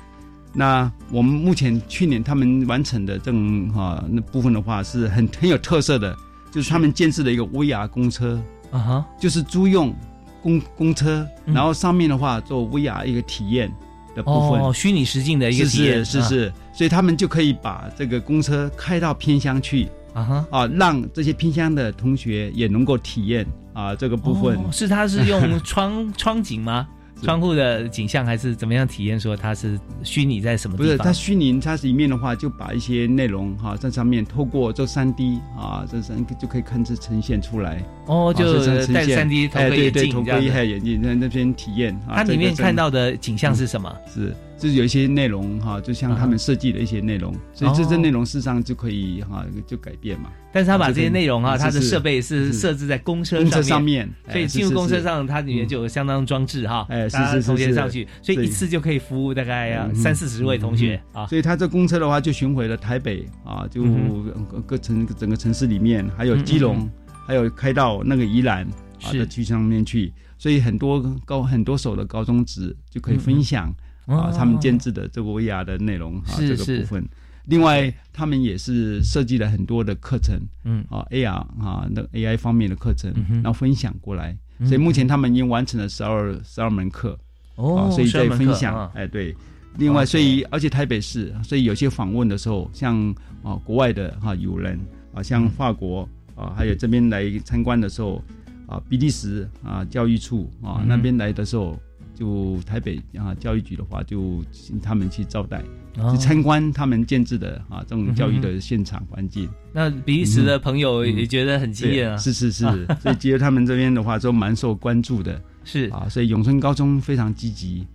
那我们目前去年他们完成的这种哈那部分的话，是很很有特色的，就是他们建设的一个 VR 公车。啊哈，就是租用公公车，嗯。然后上面的话做 VR 一个体验的部分，哦，虚拟实境的一个体验，是是是，所以他们就可以把这个公车开到偏乡去啊哈。啊，让这些偏乡的同学也能够体验啊这个部分。哦是他是用 窗窗景吗？窗户的景象还是怎么样体验？说它是虚拟在什么地方？不是，它虚拟，它里面的话就把一些内容哈在上面透过这三 D 啊，这三就可以看这呈现出来。哦，就是戴三 D 头盔眼镜头盔这样子还有眼镜在那边体验。啊它里面看到的景象是什么？是，就是有一些内容哈，就像他们设计的一些内容，所以这些内容事实上就可以哈就改变嘛。但是他把这些内容啊，是它的设备是是设置在公车上上面所以进入公车上，它里面就有相当装置哈，哎是是是是同学上去，所以一次就可以服务大概三四十位同学啊。所以他这公车的话，就巡回了台北啊，就嗯各各城整个城市里面，还有基隆，还有开到那个宜兰啊的区上面去，所以很多高很多手的高中职就可以分享、啊他们监制的这个 VR 的内容啊这个部分。另外，他们也是设计了很多的课程，嗯。啊 AR 啊那 AI 方面的课程，嗯然后分享过来。嗯所以目前他们已经完成了十二十二门课，哦啊，所以12在分享啊，哎，对。另外，所以而且台北市，所以有些访问的时候，像啊国外的哈友人啊，像法国啊，还有这边来参观的时候啊，比利时啊教育处啊嗯那边来的时候，就台北啊教育局的话，就请他们去招待，哦。去参观他们建制的啊这种教育的现场环境。那比利时的朋友也觉得很惊艳啊，是是是，所以觉得他们这边的话都蛮受关注的，是。啊，所以永春高中非常积极。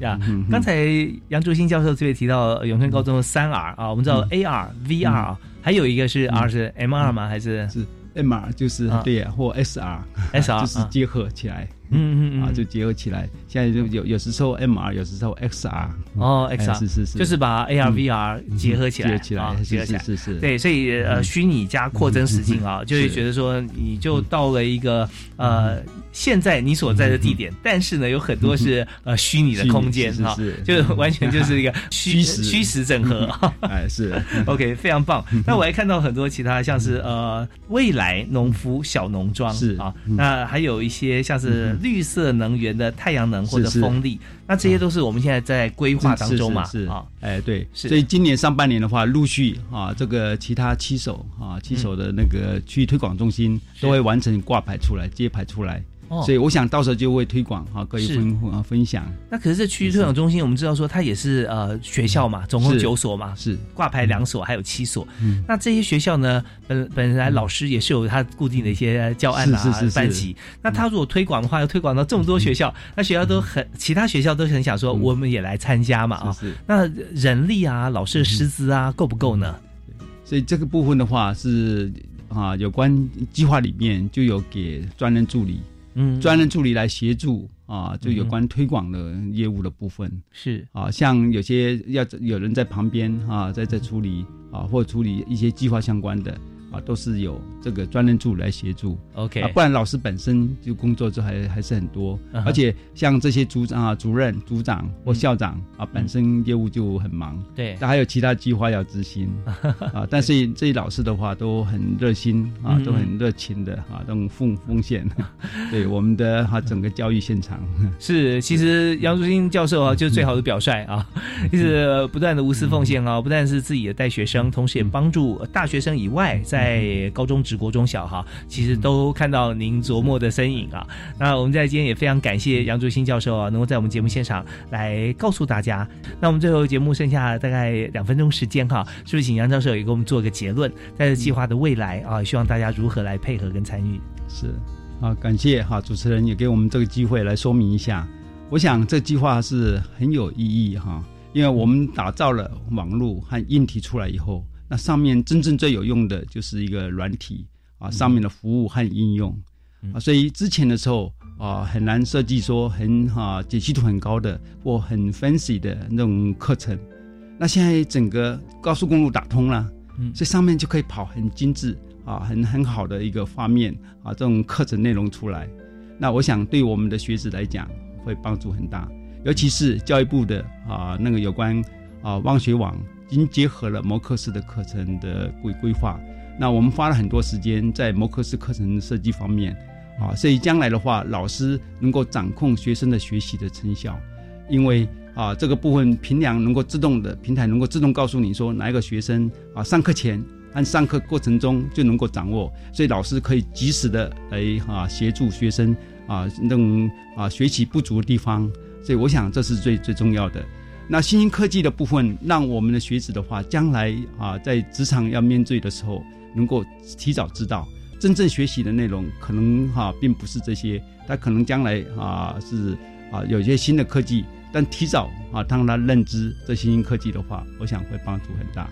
呀嗯，刚才杨竹新教授这边提到呃永春高中的三 R 啊，我们知道 AR、VR 啊，还有一个是 R 是 MR 吗？还是？是 MR 就是啊。对呀，或 SR SR 就是结合起来，嗯嗯嗯啊，就结合起来。现在就有有时候 MR，有时候 XR 哦哎，XR 是是是，就是把 AR、嗯 VR 结合起来，结合起来啊，结合起来，是是对，所以呃，嗯。虚拟加扩增实境啊，就会觉得说，你就到了一个呃，现在你所在的地点，但是呢，有很多是呃虚拟的空间是就是。完全就是一个 虚虚实。虚实整合。哎是。OK，非常棒。那我还看到很多其他，像是呃未来农夫小农庄是。啊，嗯。那还有一些像是绿色能源的太阳能或者风力，那这些都是我们现在在规划当中嘛是是。是啊。哎对，所以今年上半年的话，陆续啊这个其他七手啊七手的那个区域推广中心都会完成挂牌出来、揭牌出来。哦。所以我想到时候就会推广哈，可以分啊分享。那可是这区域推广中心，我们知道说它也是呃学校嘛，总共九所嘛，是。挂牌两所，还有七所。嗯。那这些学校呢，本本来老师也是有他固定的一些教案啊是是是是。班级。那他如果推广的话，要推广到这么多学校，那学校都很，其他学校都很想说，我们也来参加嘛啊是。那人力啊，老师的师资啊，够不够呢？所以这个部分的话是啊，有关计划里面就有给专人助理，嗯专人助理来协助啊，就有关推广的业务的部分。是。啊，像有些要有人在旁边啊，在在处理啊，或处理一些计划相关的。啊，都是有这个专任助理来协助，OK，啊，不然老师本身就工作就还还是很多，而且像这些组长啊、主任、组长或校长啊，本身业务就很忙，对，他还有其他计划要执行。啊。但是这些老师的话都很热心啊，都很热情的啊，都奉奉献，对我们的哈整个教育现场。是。其实杨竹新教授啊，就是最好的表率啊，就是不断的无私奉献啊，不但是自己的带学生，同时也帮助大学生以外在在高中、职国中小哈，其实都看到您琢磨的身影啊。那我们在今天也非常感谢杨竹新教授啊，能够在我们节目现场来告诉大家。那我们最后节目剩下大概两分钟时间哈，是不是请杨教授也给我们做个结论？在这计划的未来啊，希望大家如何来配合跟参与？是啊，感谢哈主持人也给我们这个机会来说明一下。我想这计划是很有意义哈，因为我们打造了网络和硬体出来以后。那上面真正最有用的就是一个软体啊，上面的服务和应用啊，所以之前的时候啊，很难设计说很哈解析度很高的或很 fancy 的那种课程。那现在整个高速公路打通了，所以上面就可以跑很精致啊，很很好的一个画面啊，这种课程内容出来。那我想对我们的学子来讲会帮助很大，尤其是教育部的啊那个有关啊望学网。已经结合了摩克斯的课程的规规划，那我们花了很多时间在摩克斯课程设计方面，啊，所以将来的话，老师能够掌控学生的学习的成效，因为啊，这个部分平量能够自动的平台能够自动告诉你说哪一个学生啊上课前按上课过程中就能够掌握，所以老师可以及时的来啊协助学生啊那种啊学习不足的地方，所以我想这是最最重要的。那新兴科技的部分，让我们的学子的话，将来啊，在职场要面对的时候，能够提早知道真正学习的内容，可能哈并不是这些，他可能将来啊是啊有一些新的科技，但提早啊让他认知这新兴科技的话，我想会帮助很大。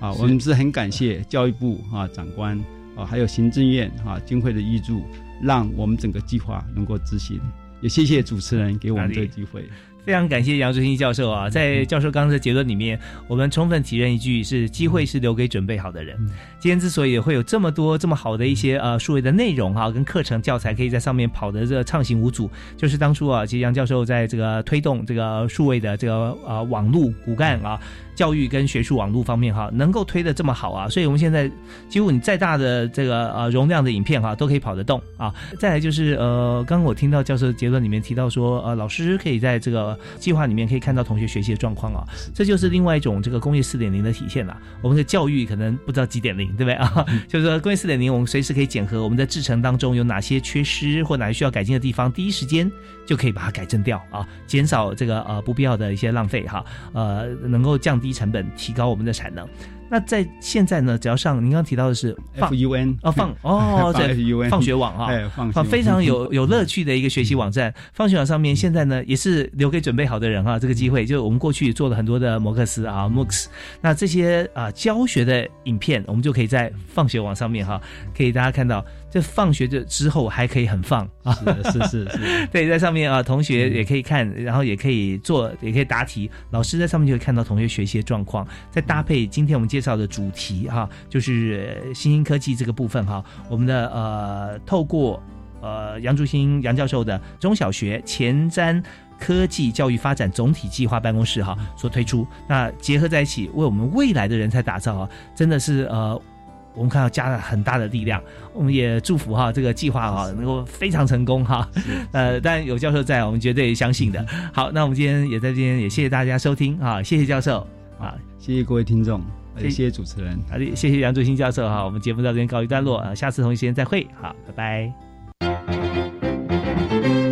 啊，我们是很感谢教育部啊长官啊，还有行政院啊经费的挹助，让我们整个计划能够执行。也谢谢主持人给我们这个机会。非常感谢杨竹新教授啊，在教授刚才的结论里面，我们充分体认一句是：机会是留给准备好的人。今天之所以会有这么多这么好的一些呃数位的内容哈，跟课程教材可以在上面跑的这畅行无阻，就是当初啊，其实杨教授在这个推动这个数位的这个呃网络骨干啊。教育跟学术网络方面哈，能够推的这么好啊，所以我们现在几乎你再大的这个呃容量的影片哈，都可以跑得动啊。再来就是呃，刚刚我听到教授结论里面提到说，呃，老师可以在这个计划里面可以看到同学学习的状况啊，这就是另外一种这个工业四点零的体现了。我们的教育可能不知道几点零，对不对啊？就是说工业四点零，我们随时可以检核我们在制程当中有哪些缺失或哪些需要改进的地方，第一时间就可以把它改正掉啊，减少这个呃不必要的一些浪费哈，呃，能够降。低成本，提高我们的产能。那在现在呢，只要上您刚刚提到的是放 FUN 哦放 哦在放学网啊，放非常有 有乐趣的一个学习网站。放学网上面现在呢也是留给准备好的人啊，这个机会就我们过去做了很多的摩克斯啊 MOOCs，那这些啊教学的影片，我们就可以在放学网上面哈，可以大家看到。这放学的之后还可以很放啊，是是是，对，在上面啊，同学也可以看，然后也可以做，也可以答题，老师在上面就会看到同学学习的状况。再搭配今天我们介绍的主题哈，就是新兴科技这个部分哈，我们的呃，透过呃杨竹新杨教授的中小学前瞻科技教育发展总体计划办公室哈所推出，那结合在一起，为我们未来的人才打造啊，真的是呃。我们看到加了很大的力量，我们也祝福哈这个计划哈能够非常成功哈。呃，但有教授在，我们绝对相信的。好，那我们今天也在这边也谢谢大家收听啊，谢谢教授啊，谢谢各位听众，谢谢主持人，好的，谢谢杨竹新教授哈。我们节目到这边告一段落啊，下次同一时间再会，好，拜拜。